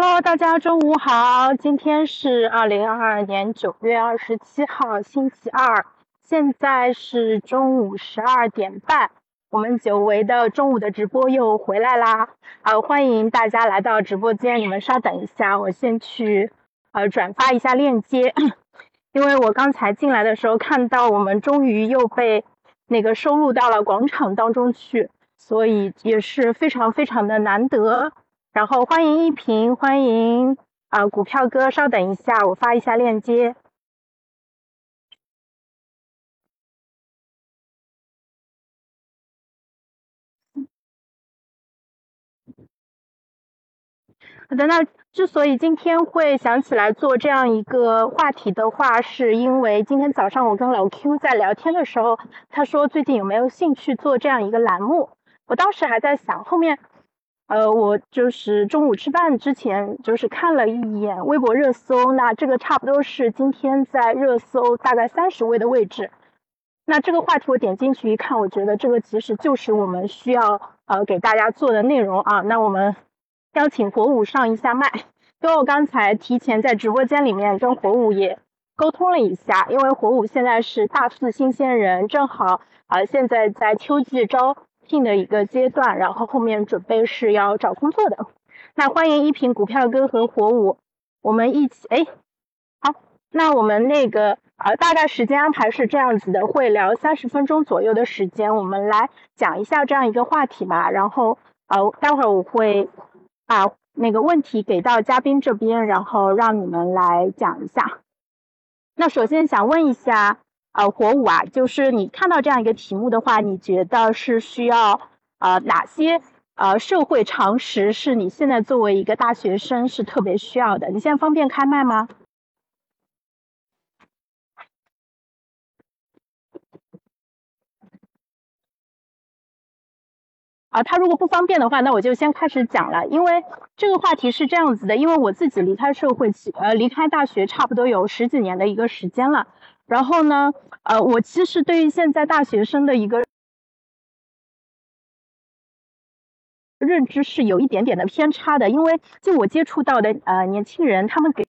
Hello，大家中午好，今天是二零二二年九月二十七号，星期二，现在是中午十二点半，我们久违的中午的直播又回来啦，啊，欢迎大家来到直播间，你们稍等一下，我先去呃转发一下链接，因为我刚才进来的时候看到我们终于又被那个收录到了广场当中去，所以也是非常非常的难得。然后欢迎一平，欢迎啊股票哥，稍等一下，我发一下链接。好的，那之所以今天会想起来做这样一个话题的话，是因为今天早上我跟老 Q 在聊天的时候，他说最近有没有兴趣做这样一个栏目？我当时还在想后面。呃，我就是中午吃饭之前，就是看了一眼微博热搜，那这个差不多是今天在热搜大概三十位的位置。那这个话题我点进去一看，我觉得这个其实就是我们需要呃给大家做的内容啊。那我们邀请火舞上一下麦，因为我刚才提前在直播间里面跟火舞也沟通了一下，因为火舞现在是大四新鲜人，正好啊现在在秋季招。聘的一个阶段，然后后面准备是要找工作的。那欢迎一平股票哥和火舞，我们一起哎，好，那我们那个呃大概时间安排是这样子的，会聊三十分钟左右的时间，我们来讲一下这样一个话题吧。然后呃待会儿我会把那个问题给到嘉宾这边，然后让你们来讲一下。那首先想问一下。呃，火舞啊，就是你看到这样一个题目的话，你觉得是需要呃哪些呃社会常识是你现在作为一个大学生是特别需要的？你现在方便开麦吗？啊，他如果不方便的话，那我就先开始讲了。因为这个话题是这样子的，因为我自己离开社会，呃，离开大学差不多有十几年的一个时间了。然后呢，呃，我其实对于现在大学生的一个认知是有一点点的偏差的，因为就我接触到的呃年轻人，他们给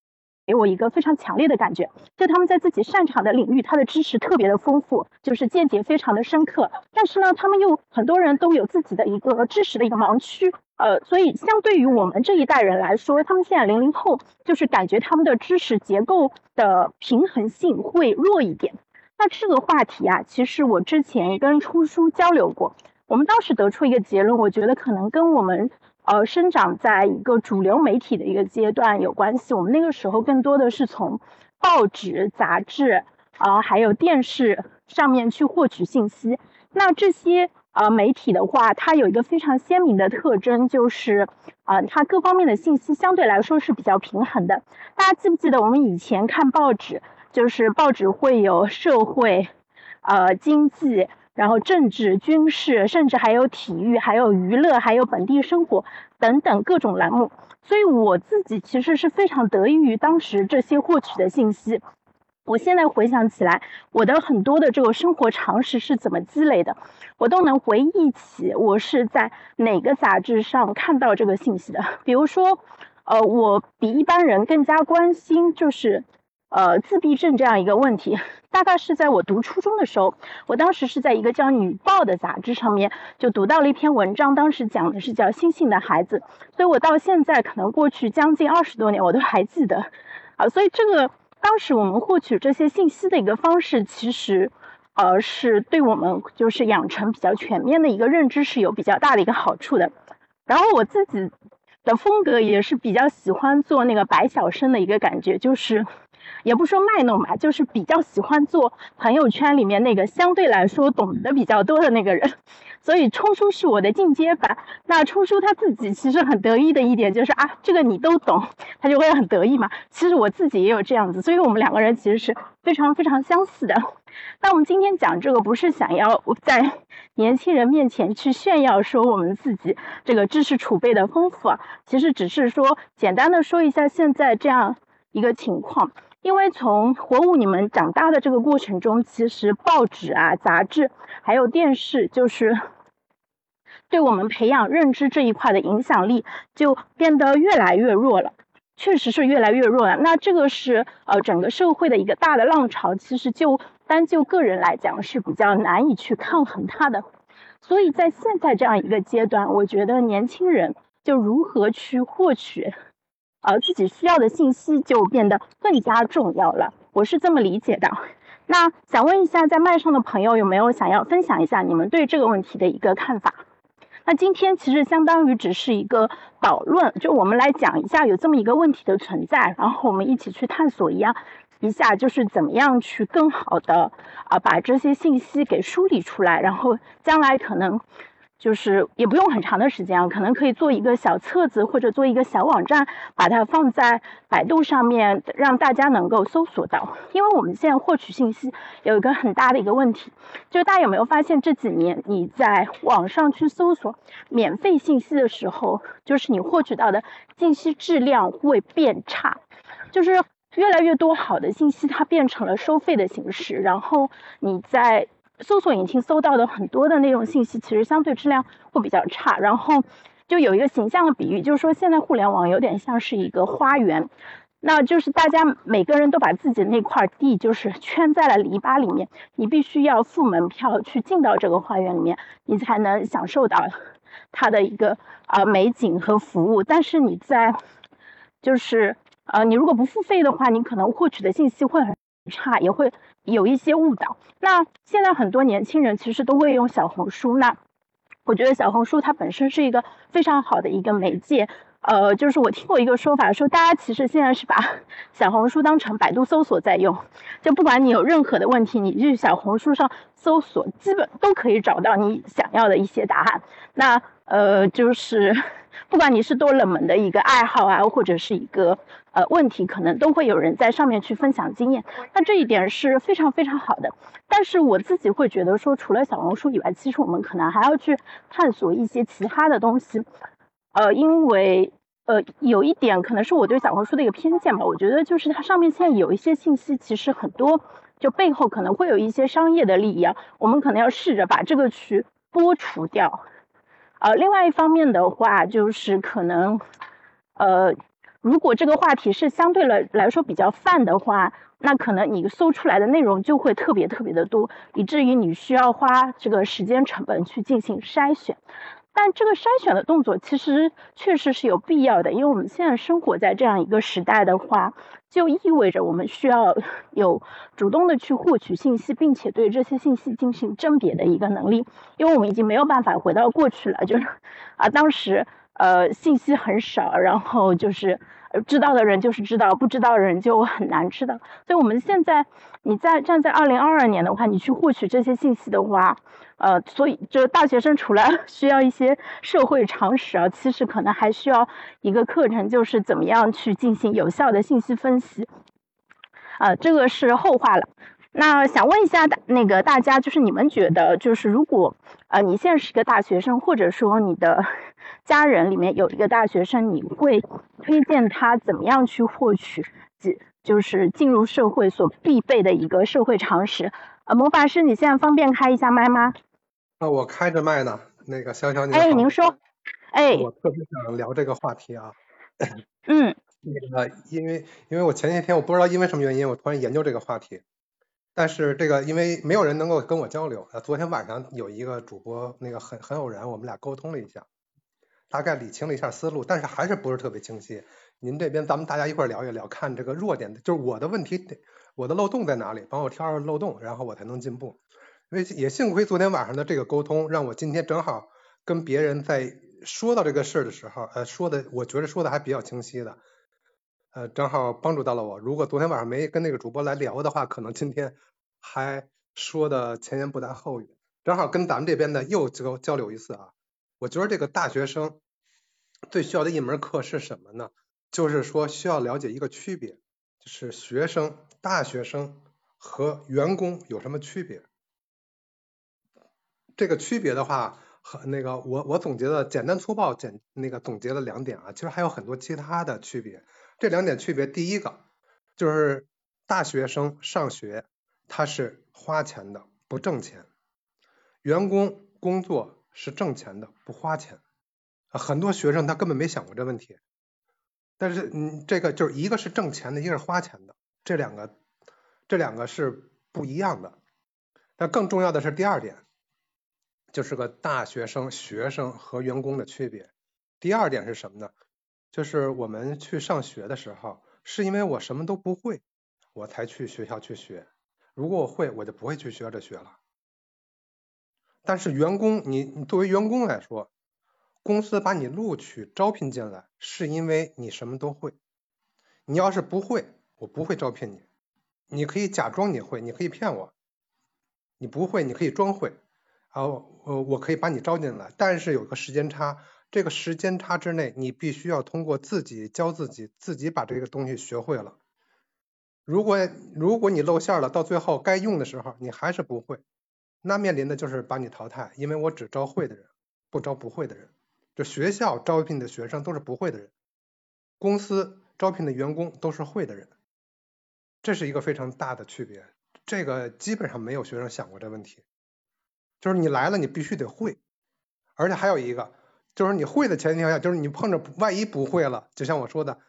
给我一个非常强烈的感觉，就他们在自己擅长的领域，他的知识特别的丰富，就是见解非常的深刻，但是呢，他们又很多人都有自己的一个知识的一个盲区。呃，所以相对于我们这一代人来说，他们现在零零后就是感觉他们的知识结构的平衡性会弱一点。那这个话题啊，其实我之前跟出书交流过，我们当时得出一个结论，我觉得可能跟我们呃生长在一个主流媒体的一个阶段有关系。我们那个时候更多的是从报纸、杂志啊，还有电视上面去获取信息。那这些。呃，媒体的话，它有一个非常鲜明的特征，就是啊，它各方面的信息相对来说是比较平衡的。大家记不记得我们以前看报纸，就是报纸会有社会、呃经济，然后政治、军事，甚至还有体育、还有娱乐、还有本地生活等等各种栏目。所以我自己其实是非常得益于当时这些获取的信息。我现在回想起来，我的很多的这个生活常识是怎么积累的，我都能回忆起我是在哪个杂志上看到这个信息的。比如说，呃，我比一般人更加关心就是呃自闭症这样一个问题。大概是在我读初中的时候，我当时是在一个叫《女报》的杂志上面就读到了一篇文章，当时讲的是叫“星星的孩子”，所以我到现在可能过去将近二十多年，我都还记得。啊，所以这个。当时我们获取这些信息的一个方式，其实，呃，是对我们就是养成比较全面的一个认知是有比较大的一个好处的。然后我自己的风格也是比较喜欢做那个百小生的一个感觉，就是，也不说卖弄吧，就是比较喜欢做朋友圈里面那个相对来说懂得比较多的那个人。所以冲叔是我的进阶版。那冲叔他自己其实很得意的一点就是啊，这个你都懂，他就会很得意嘛。其实我自己也有这样子，所以我们两个人其实是非常非常相似的。那我们今天讲这个，不是想要在年轻人面前去炫耀说我们自己这个知识储备的丰富啊，其实只是说简单的说一下现在这样一个情况。因为从火舞你们长大的这个过程中，其实报纸啊、杂志还有电视，就是 对我们培养认知这一块的影响力就变得越来越弱了。确实是越来越弱了。那这个是呃整个社会的一个大的浪潮，其实就单就个人来讲是比较难以去抗衡它的。所以在现在这样一个阶段，我觉得年轻人就如何去获取，呃自己需要的信息就变得更加重要了。我是这么理解的。那想问一下，在麦上的朋友有没有想要分享一下你们对这个问题的一个看法？那今天其实相当于只是一个导论，就我们来讲一下有这么一个问题的存在，然后我们一起去探索一样一下，就是怎么样去更好的啊把这些信息给梳理出来，然后将来可能。就是也不用很长的时间啊，可能可以做一个小册子或者做一个小网站，把它放在百度上面，让大家能够搜索到。因为我们现在获取信息有一个很大的一个问题，就是大家有没有发现这几年你在网上去搜索免费信息的时候，就是你获取到的信息质量会变差，就是越来越多好的信息它变成了收费的形式，然后你在。搜索引擎搜到的很多的那种信息，其实相对质量会比较差。然后就有一个形象的比喻，就是说现在互联网有点像是一个花园，那就是大家每个人都把自己的那块地就是圈在了篱笆里面，你必须要付门票去进到这个花园里面，你才能享受到它的一个啊美景和服务。但是你在就是呃你如果不付费的话，你可能获取的信息会很差，也会。有一些误导。那现在很多年轻人其实都会用小红书。那我觉得小红书它本身是一个非常好的一个媒介。呃，就是我听过一个说法，说大家其实现在是把 小红书当成百度搜索在用。就不管你有任何的问题，你去小红书上搜索，基本都可以找到你想要的一些答案。那呃，就是 不管你是多冷门的一个爱好啊，或者是一个。呃，问题可能都会有人在上面去分享经验，那这一点是非常非常好的。但是我自己会觉得说，除了小红书以外，其实我们可能还要去探索一些其他的东西。呃，因为呃，有一点可能是我对小红书的一个偏见吧，我觉得就是它上面现在有一些信息，其实很多就背后可能会有一些商业的利益啊，我们可能要试着把这个去剥除掉。呃，另外一方面的话，就是可能呃。如果这个话题是相对来来说比较泛的话，那可能你搜出来的内容就会特别特别的多，以至于你需要花这个时间成本去进行筛选。但这个筛选的动作其实确实是有必要的，因为我们现在生活在这样一个时代的话，就意味着我们需要 有主动的去获取信息，并且对这些信息进行甄别的一个能力。因为我们已经没有办法回到过去了，就是啊，当时。呃，信息很少，然后就是知道的人就是知道，不知道的人就很难知道。所以我们现在，你在站在二零二二年的话，你去获取这些信息的话，呃，所以就大学生除了 需要一些社会常识啊，其实可能还需要一个课程，就是怎么样去进行有效的信息分析。啊，这个是后话了。那想问一下大那个大家，就是你们觉得，就是如果呃你现在是一个大学生，或者说你的家人里面有一个大学生，你会推荐他怎么样去获取，就是进入社会所必备的一个社会常识？呃，魔法师，你现在方便开一下麦吗？啊，我开着麦呢。那个小小你哎，您说。哎。我特别想聊这个话题啊。嗯。那个，因为因为我前些天我不知道因为什么原因，我突然研究这个话题。但是这个因为没有人能够跟我交流，呃，昨天晚上有一个主播，那个很很偶然，我们俩沟通了一下，大概理清了一下思路，但是还是不是特别清晰。您这边咱们大家一块聊一聊，看这个弱点，就是我的问题，我的漏洞在哪里，帮我挑漏洞，然后我才能进步。因为也幸亏昨天晚上的这个沟通，让我今天正好跟别人在说到这个事儿的时候，呃，说的我觉得说的还比较清晰的。呃，正好帮助到了我。如果昨天晚上没跟那个主播来聊的话，可能今天还说的前言不搭后语。正好跟咱们这边的又交交流一次啊。我觉得这个大学生最需要的一门课是什么呢？就是说需要了解一个区别，就是学生、大学生和员工有什么区别。这个区别的话，和那个我我总结的简单粗暴简那个总结了两点啊，其实还有很多其他的区别。这两点区别，第一个就是大学生上学他是花钱的，不挣钱；员工工作是挣钱的，不花钱。很多学生他根本没想过这问题。但是嗯，这个就是一个是挣钱的，一个是花钱的，这两个这两个是不一样的。但更重要的是第二点，就是个大学生、学生和员工的区别。第二点是什么呢？就是我们去上学的时候，是因为我什么都不会，我才去学校去学。如果我会，我就不会去学这学了。但是员工，你你作为员工来说，公司把你录取招聘进来，是因为你什么都会。你要是不会，我不会招聘你。你可以假装你会，你可以骗我。你不会，你可以装会，好，我，我可以把你招进来，但是有个时间差，这个时间差之内，你必须要通过自己教自己，自己把这个东西学会了。如果如果你露馅了，到最后该用的时候你还是不会，那面临的就是把你淘汰，因为我只招会的人，不招不会的人。就学校招聘的学生都是不会的人，公司招聘的员工都是会的人，这是一个非常大的区别。这个基本上没有学生想过这问题，就是你来了，你必须得会，而且还有一个，就是你会的前提下，就是你碰着万一不会了，就像我说的，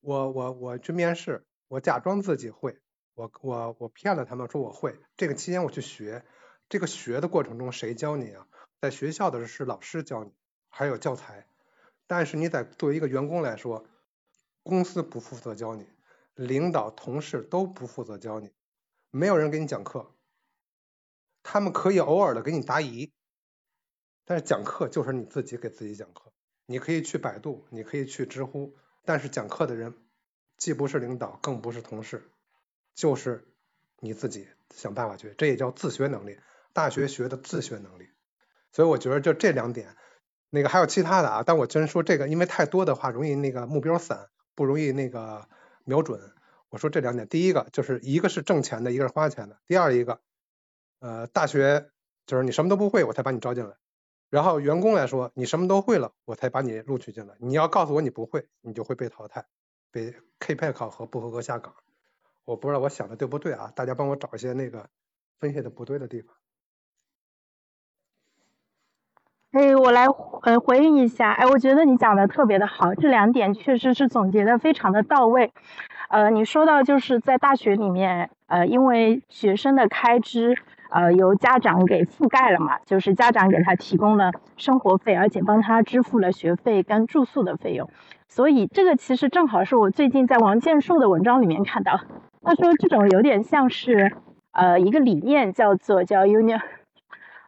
我我我去面试，我假装自己会，我我我骗了他们说我会，这个期间我去学，这个学的过程中谁教你啊？在学校的是老师教你，还有教材，但是你在作为一个员工来说，公司不负责教你，领导同事都不负责教你。没有人给你讲课，他们可以偶尔的给你答疑，但是讲课就是你自己给自己讲课。你可以去百度，你可以去知乎，但是讲课的人既不是领导，更不是同事，就是你自己想办法去，这也叫自学能力。大学学的自学能力，所以我觉得就这两点，那个还有其他的啊，但我真说这个，因为太多的话容易那个目标散，不容易那个瞄准。我说这两点，第一个就是一个是挣钱的，一个是花钱的。第二一个，呃，大学就是你什么都不会，我才把你招进来。然后员工来说，你什么都会了，我才把你录取进来。你要告诉我你不会，你就会被淘汰，被 kp 考核不合格下岗。我不知道我想的对不对啊？大家帮我找一些那个分析的不对的地方。哎，我来呃回应一下。哎，我觉得你讲的特别的好，这两点确实是总结的非常的到位。呃，你说到就是在大学里面，呃，因为学生的开支，呃，由家长给覆盖了嘛，就是家长给他提供了生活费，而且帮他支付了学费跟住宿的费用，所以这个其实正好是我最近在王建硕的文章里面看到，他说这种有点像是呃一个理念叫做叫 uni，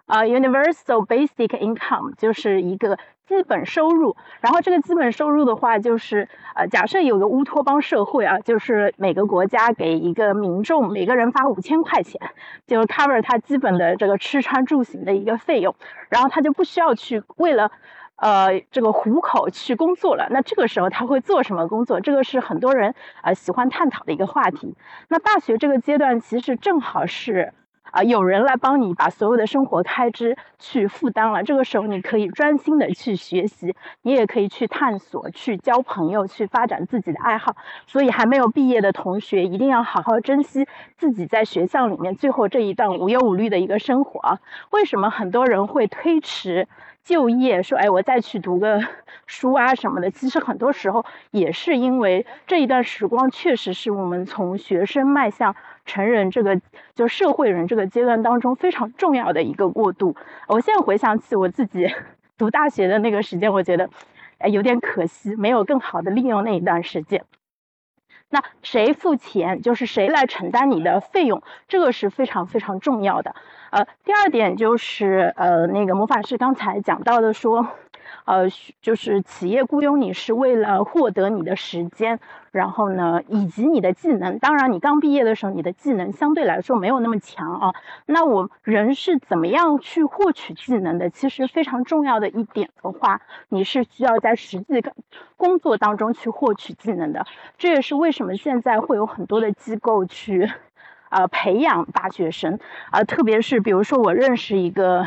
啊 universal basic income，就是一个。基本收入，然后这个基本收入的话，就是呃，假设有个乌托邦社会啊，就是每个国家给一个民众每个人发五千块钱，就 cover 他基本的这个吃穿住行的一个费用，然后他就不需要去为了呃这个糊口去工作了。那这个时候他会做什么工作？这个是很多人呃喜欢探讨的一个话题。那大学这个阶段其实正好是。啊，有人来帮你把所有的生活开支去负担了，这个时候你可以专心的去学习，你也可以去探索、去交朋友、去发展自己的爱好。所以还没有毕业的同学一定要好好珍惜自己在学校里面最后这一段无忧无虑的一个生活啊！为什么很多人会推迟？就业说，哎，我再去读个书啊什么的，其实很多时候也是因为这一段时光确实是我们从学生迈向成人这个就社会人这个阶段当中非常重要的一个过渡。我现在回想起我自己 读大学的那个时间，我觉得，哎，有点可惜，没有更好的利用那一段时间。那谁付钱，就是谁来承担你的费用，这个是非常非常重要的。呃，第二点就是呃，那个魔法师刚才讲到的说。呃，就是企业雇佣你是为了获得你的时间，然后呢，以及你的技能。当然，你刚毕业的时候，你的技能相对来说没有那么强啊。那我人是怎么样去获取技能的？其实非常重要的一点的话，你是需要在实际工作当中去获取技能的。这也是为什么现在会有很多的机构去，呃，培养大学生啊，特别是比如说我认识一个。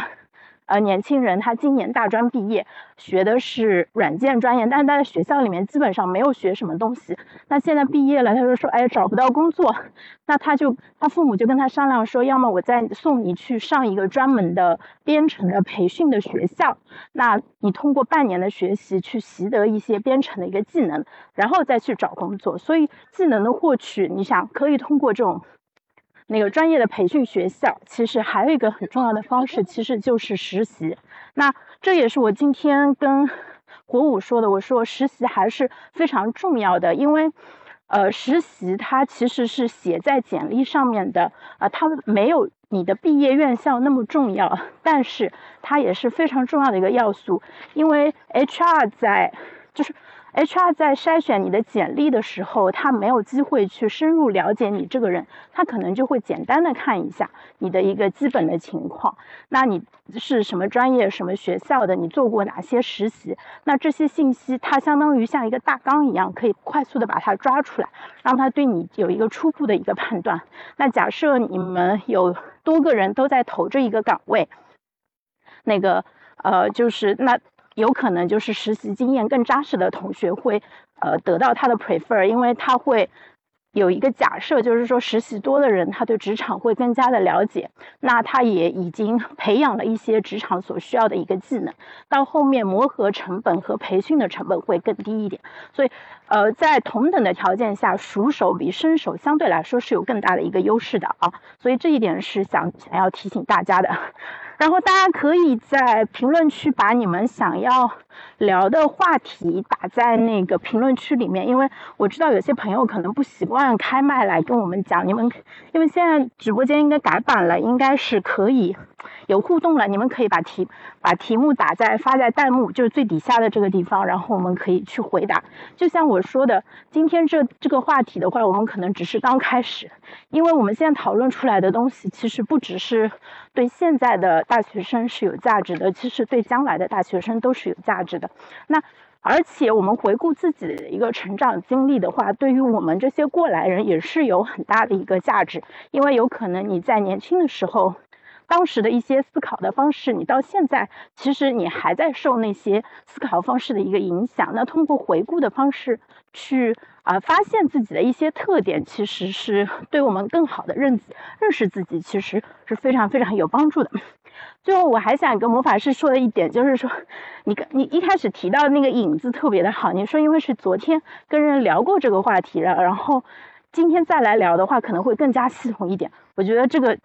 呃年轻人，他今年大专毕业，学的是软件专业，但是他在学校里面基本上没有学什么东西。那现在毕业了，他就说，哎，找不到工作，那他就他父母就跟他商量说，要么我再送你去上一个专门的编程的培训的学校，那你通过半年的学习去习得一些编程的一个技能，然后再去找工作。所以技能的获取，你想可以通过这种。那个专业的培训学校，其实还有一个很重要的方式，其实就是实习。那这也是我今天跟国武说的，我说实习还是非常重要的，因为，呃，实习它其实是写在简历上面的，啊，它没有你的毕业院校那么重要，但是它也是非常重要的一个要素，因为 HR 在就是。HR 在筛选你的简历的时候，他没有机会去深入了解你这个人，他可能就会简单的看一下你的一个基本的情况。那你是什么专业、什么学校的？你做过哪些实习？那这些信息，它相当于像一个大纲一样，可以快速的把它抓出来，让他对你有一个初步的一个判断。那假设你们有多个人都在投这一个岗位，那个呃，就是那。有可能就是实习经验更扎实的同学会，呃，得到他的 prefer，因为他会有一个假设，就是说实习多的人，他对职场会更加的了解，那他也已经培养了一些职场所需要的一个技能，到后面磨合成本和培训的成本会更低一点，所以，呃，在同等的条件下，熟手比生手相对来说是有更大的一个优势的啊，所以这一点是想想要提醒大家的。然后大家可以在评论区把你们想要聊的话题打在那个评论区里面，因为我知道有些朋友可能不习惯开麦来跟我们讲，你们因为现在直播间应该改版了，应该是可以。有互动了，你们可以把题把题目打在发在弹幕，就是最底下的这个地方，然后我们可以去回答。就像我说的，今天这这个话题的话，我们可能只是刚开始，因为我们现在讨论出来的东西，其实不只是对现在的大学生是有价值的，其实对将来的大学生都是有价值的。那而且我们回顾自己的一个成长经历的话，对于我们这些过来人也是有很大的一个价值，因为有可能你在年轻的时候。当时的一些思考的方式，你到现在其实你还在受那些思考方式的一个影响。那通过回顾的方式去啊发现自己的一些特点，其实是对我们更好的认认识自己，其实是非常非常有帮助的。最后我还想跟魔法师说的一点就是说，你你一开始提到那个影子特别的好，你说因为是昨天跟人聊过这个话题了，然后今天再来聊的话可能会更加系统一点。我觉得这个。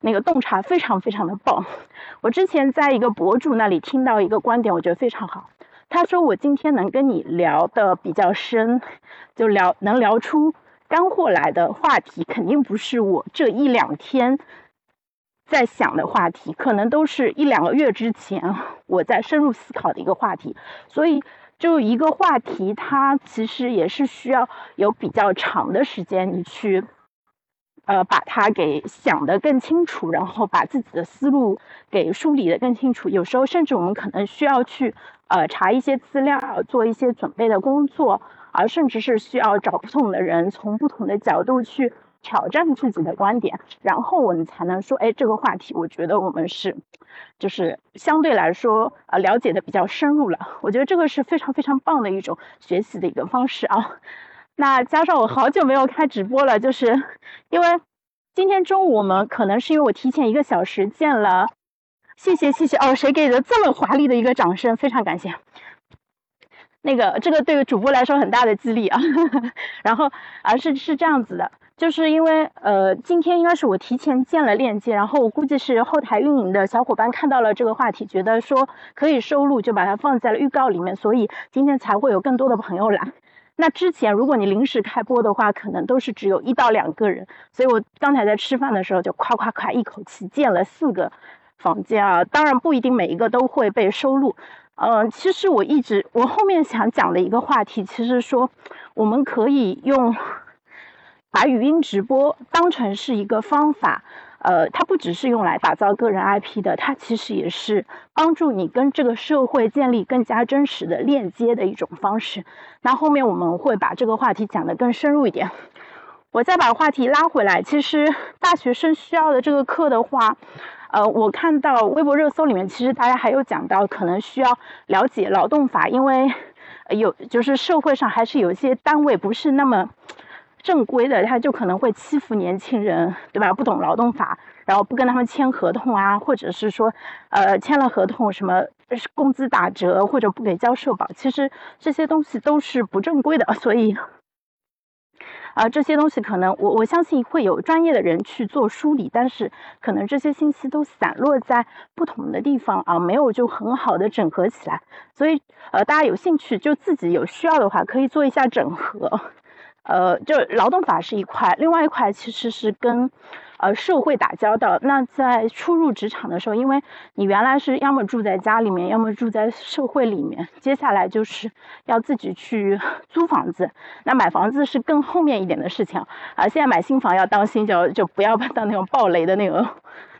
那个洞察非常非常的棒。我之前在一个博主那里听到一个观点，我觉得非常好。他说我今天能跟你聊的比较深，就聊能聊出干货来的话题，肯定不是我这一两天在想的话题，可能都是一两个月之前我在深入思考的一个话题。所以，就一个话题，它其实也是需要有比较长的时间你去。呃，把它给想得更清楚，然后把自己的思路给梳理得更清楚。有时候甚至我们可能需要去呃查一些资料，做一些准备的工作，而甚至是需要找不同的人，从不同的角度去挑战自己的观点，然后我们才能说，哎，这个话题我觉得我们是就是相对来说呃了解的比较深入了。我觉得这个是非常非常棒的一种学习的一个方式啊。那加上我好久没有开直播了，就是因为今天中午我们可能是因为我提前一个小时见了，谢谢谢谢哦，谁给的这么华丽的一个掌声，非常感谢。那个这个对于主播来说很大的激励啊，然后啊是是这样子的，就是因为呃今天应该是我提前建了链接，然后我估计是后台运营的小伙伴看到了这个话题，觉得说可以收录，就把它放在了预告里面，所以今天才会有更多的朋友来。那之前，如果你临时开播的话，可能都是只有一到两个人，所以我刚才在吃饭的时候就夸夸夸一口气建了四个房间啊，当然不一定每一个都会被收录。嗯，其实我一直我后面想讲的一个话题，其实说我们可以用把语音直播当成是一个方法。呃，它不只是用来打造个人 IP 的，它其实也是帮助你跟这个社会建立更加真实的链接的一种方式。那后面我们会把这个话题讲得更深入一点。我再把话题拉回来，其实大学生需要的这个课的话，呃，我看到微博热搜里面，其实大家还有讲到，可能需要了解劳动法，因为有就是社会上还是有一些单位不是那么正规的，他就可能会欺负年轻人，对吧？不懂劳动法，然后不跟他们签合同啊，或者是说，呃，签了合同什么工资打折或者不给交社保，其实这些东西都是不正规的，所以。啊，这些东西可能我我相信会有专业的人去做梳理，但是可能这些信息都散落在不同的地方啊，没有就很好的整合起来。所以呃，大家有兴趣就自己有需要的话，可以做一下整合。呃，就劳动法是一块，另外一块其实是跟。呃，社会打交道，那在初入职场的时候，因为你原来是要么住在家里面，要么住在社会里面，接下来就是要自己去 租房子。那买房子是更后面一点的事情啊。现在买新房要当心，就就不要 当那种暴雷的那种。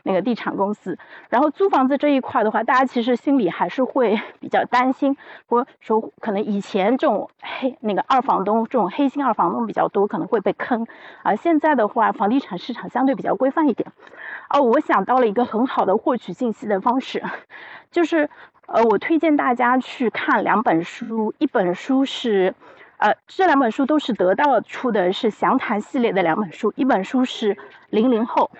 那个地产公司，然后租房子这一块的话，大家其实心里还是会 比较担心，或说可能以前这种黑那个二房东这种黑心二房东比较多，可能会被坑，而现在的话，房地产市场相对比较规范一点。哦，我想到了一个很好的获取信息的方式，就是呃，我推荐大家去看两本书，一本书是呃，这两本书都是得到出的是详谈系列的两本书，一本书是零零后。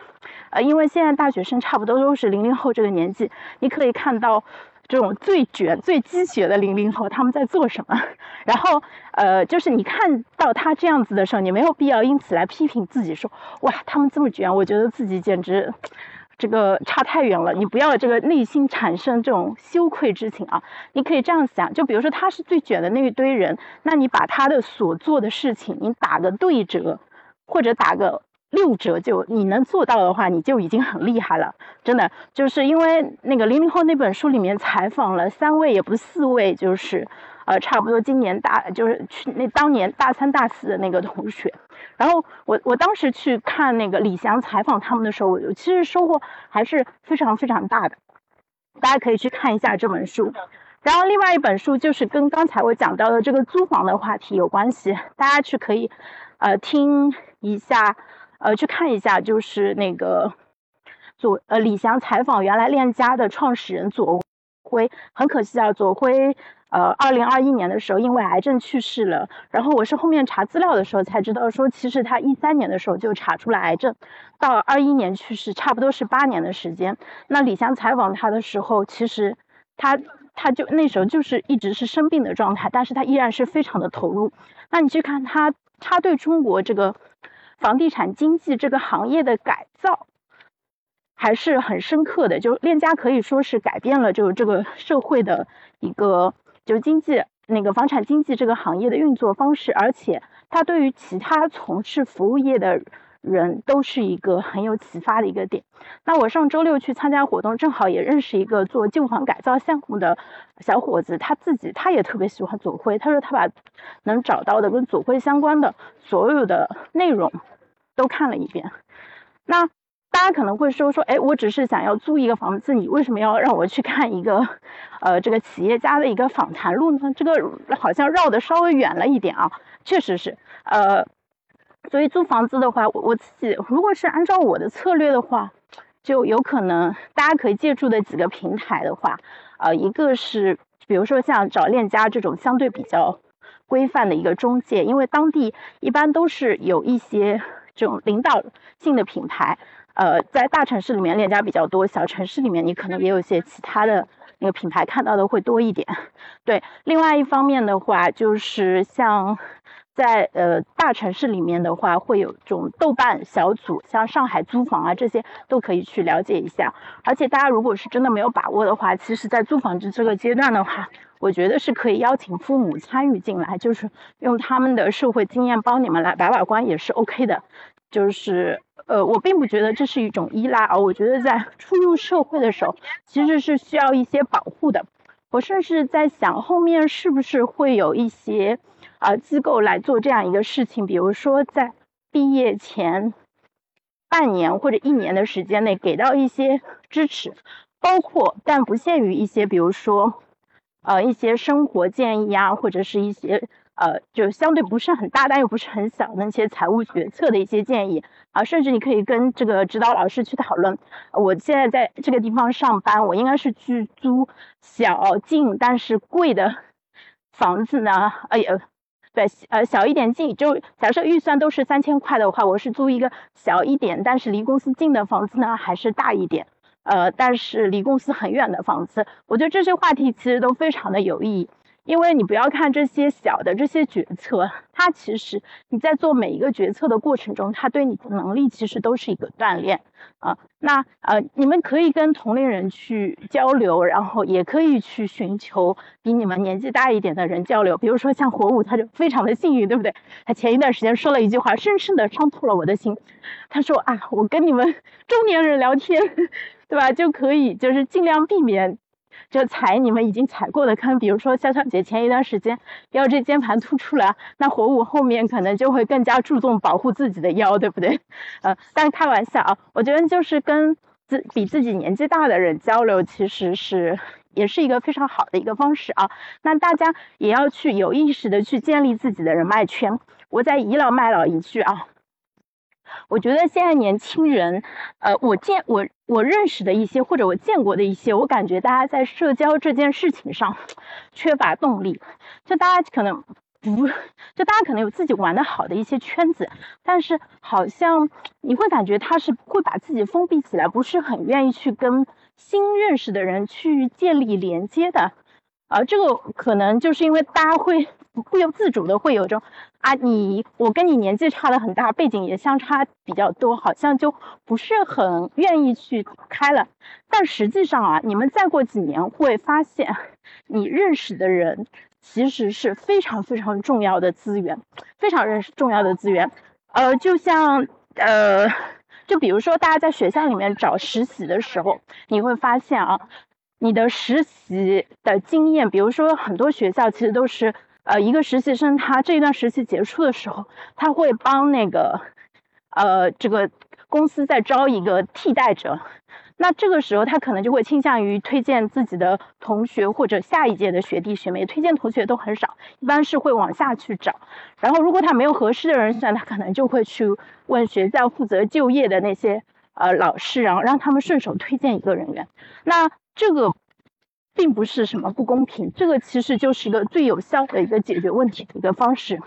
呃，因为现在大学生差不多都是零零后这个年纪，你可以看到这种最卷、最鸡血的零零后他们在做什么。然后，呃，就是你看到他这样子的时候，你没有必要因此来批评自己，说哇，他们这么卷，我觉得自己简直这个差太远了。你不要这个内心产生这种羞愧之情啊。你可以这样想，就比如说他是最卷的那一堆人，那你把他的所做的事情，你打个对折，或者打个。六折就你能做到的话，你就已经很厉害了，真的。就是因为那个零零后那本书里面采访了三位，也不四位，就是呃，差不多今年大就是去那当年大三大四的那个同学。然后我我当时去看那个李翔采访他们的时候，我其实收获还是非常非常大的。大家可以去看一下这本书。然后另外一本书就是跟刚才我讲到的这个租房的话题有关系，大家去可以呃听一下。呃，去看一下，就是那个左呃李翔采访原来链家的创始人左晖，很可惜啊，左晖呃二零二一年的时候因为癌症去世了。然后我是后面查资料的时候才知道，说其实他一三年的时候就查出了癌症，到二一年去世，差不多是八年的时间。那李翔采访他的时候，其实他他就那时候就是一直是生病的状态，但是他依然是非常的投入。那你去看他，他对中国这个。房地产经济这个行业的改造还是很深刻的，就链家可以说是改变了就这个社会的一个就经济那个房产经济这个行业的运作方式，而且它对于其他从事服务业的人都是一个很有启发的一个点。那我上周六去参加活动，正好也认识一个做旧房改造项目的小伙子，他自己他也特别喜欢左晖，他说他把能找到的跟左晖相关的所有的内容。都看了一遍，那大家可能会说说，哎，我只是想要租一个房子，你为什么要让我去看一个，呃，这个企业家的一个访谈录呢？这个好像绕的稍微远了一点啊，确实是，呃，所以租房子的话，我自己如果是按照我的策略的话，就有可能大家可以借助的几个平台的话，呃，一个是比如说像找链家这种相对比较规范的一个中介，因为当地一般都是有一些。这种领导性的品牌，呃，在大城市里面链家比较多，小城市里面你可能也有一些其他的那个品牌看到的会多一点。对，另外一方面的话，就是像在呃大城市里面的话，会有这种豆瓣小组，像上海租房啊这些都可以去了解一下。而且大家如果是真的没有把握的话，其实，在租房子这个阶段的话，我觉得是可以邀请父母参与进来，就是用他们的社会经验帮你们来把把关，也是 OK 的。就是呃，我并不觉得这是一种依赖啊，我觉得在 初入社会的时候，其实是需要一些保护的。我甚至在想，后面是不是会有一些啊机构来做这样一个事情，比如说在毕业前半年或者一年的时间内给到一些支持，包括但不限于一些，比如说。呃，一些生活建议啊，或者是一些呃，就相对不是很大，但又不是很小的那些财务决策的一些建议啊，甚至你可以跟这个指导老师去讨论。我现在在这个地方上班，我应该是去租小近但是贵的 房子呢？哎呀，对，呃，小一点近，就假设预算都是三千块的话，我是租一个小一点但是离公司近的房子呢，还是大一点？呃，但是离公司很远的房子？我觉得这些话题其实都非常的有意义。因为你不要看这些小的这些决策，它其实你在做每一个决策的过程中，它对你的能力其实都是一个锻炼啊。那呃，你们可以跟同龄人去交流，然后也可以去寻求比你们年纪大一点的人交流。比如说像火舞，他就非常的幸运，对不对？他前一段时间说了一句话，深深的伤透了我的心。他说啊，我跟你们中年人聊天，对吧？就可以就是尽量避免。就踩你们已经踩过的坑，比如说潇潇姐前一段时间腰椎间盘突出了，那火舞后面可能就会更加注重保护自己的腰，对不对？呃，但开玩笑啊，我觉得就是跟自比自己年纪大的人交流，其实是也是一个非常好的一个方式啊。那大家也要去有意识的去建立自己的人脉圈。我再倚老卖老一句啊。我觉得现在年轻人，呃，我见我我认识的一些或者我见过的一些，我感觉大家在社交这件事情上缺乏动力。就大家可能不，就大家可能有自己玩的好的一些圈子，但是好像你会感觉他是会把自己封闭起来，不是很愿意去跟新认识的人去建立连接的。啊，这个可能就是因为大家会不由自主的会有种啊，你我跟你年纪差的很大，背景也相差比较多，好像就不是很愿意去开了。但实际上啊，你们再过几年会发现，你认识的人其实是非常非常重要的资源，非常认识重要的资源。呃，就像呃，就比如说大家在学校里面找实习的时候，你会发现啊。你的实习的经验，比如说很多学校其实都是，呃，一个实习生他这一段实习结束的时候，他会帮那个，呃，这个公司再招一个替代者，那这个时候他可能就会倾向于推荐自己的同学或者下一届的学弟学妹，推荐同学都很少，一般是会往下去找，然后如果他没有合适的人选，他可能就会去问学校负责就业的那些呃老师，然后让他们顺手推荐一个人员，那。这个并不是什么不公平，这个其实就是一个最有效的一个解决问题的一个方式。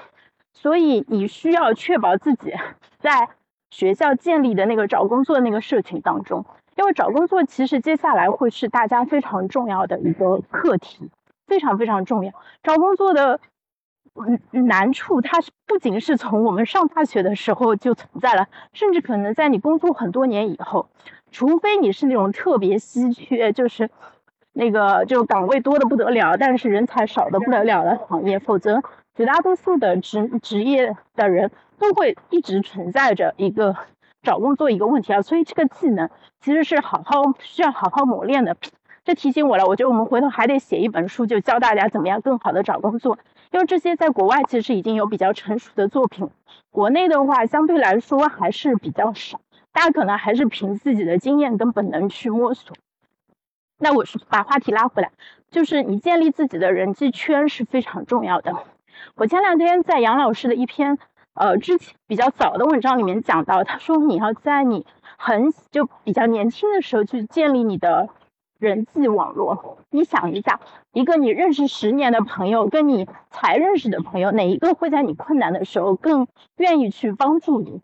所以你需要确保自己在学校建立的那个找工作那个社群当中，因为找工作其实接下来会是大家非常重要的一个课题，非常非常重要。找工作的嗯难处，它是不仅是从我们上大学的时候就存在了，甚至可能在你工作很多年以后。除非你是那种特别稀缺，就是那个就岗位多的不得了，但是人才少的不得了的行业，否则绝大多数的职职业的人都会一直存在着一个找工作一个问题啊。所以这个技能其实是好好需要好好磨练的。这提醒我了，我觉得我们回头还得写一本书，就教大家怎么样更好的找工作，因为这些在国外其实已经有比较成熟的作品，国内的话相对来说还是比较少。大家可能还是凭自己的经验跟本能去摸索。那我是把话题拉回来，就是你建立自己的人际圈是非常重要的。我前两天在杨老师的一篇呃之前比较早的文章里面讲到，他说你要在你很就比较年轻的时候去建立你的人际网络。你想一下，一个你认识十年的朋友，跟你才认识的朋友，哪一个会在你困难的时候更愿意去帮助你？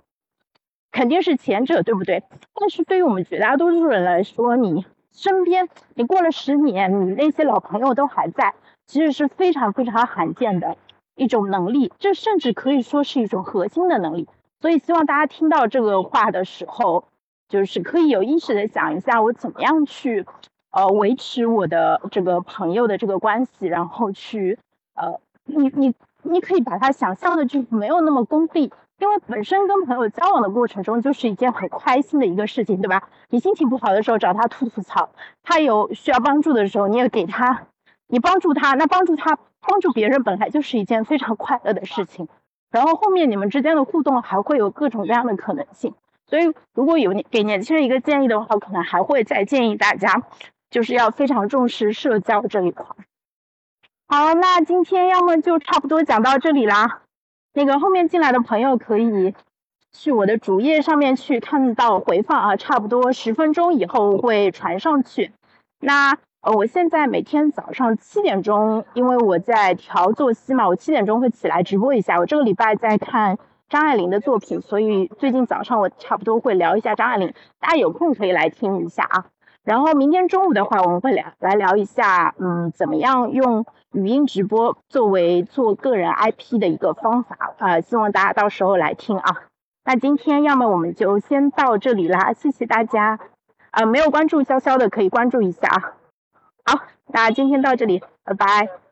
肯定是前者，对不对？但是对于我们绝大多数人来说，你身边你过了十年，你那些老朋友都还在，其实是非常非常罕见的一种能力，这甚至可以说是一种核心的能力。所以希望大家听到这个话的时候，就是可以有意识的想一下，我怎么样去呃维持我的这个朋友的这个关系，然后去呃你你你可以把它想象的就没有那么功利。因为本身跟朋友交往的过程中就是一件很开心的一个事情，对吧？你心情不好的时候找他吐吐槽，他有需要帮助的时候你也给他，你帮助他，那帮助他帮助别人本来就是一件非常快乐的事情。然后后面你们之间的互动还会有各种各样的可能性。所以如果有给年轻人一个建议的话，可能还会再建议大家，就是要非常重视社交这一块。好，那今天要么就差不多讲到这里啦。那个后面进来的朋友可以去我的主页上面去看到回放啊，差不多十分钟以后会传上去。那呃，我现在每天早上七点钟，因为我在调作息嘛，我七点钟会起来直播一下。我这个礼拜在看张爱玲的作品，所以最近早上我差不多会聊一下张爱玲，大家有空可以来听一下啊。然后明天中午的话，我们会聊来聊一下，嗯，怎么样用语音直播作为做个人 IP 的一个方法啊，希望大家到时候来听啊。那今天要么我们就先到这里啦，谢谢大家。啊，没有关注潇潇的可以关注一下啊。好，那今天到这里，拜拜。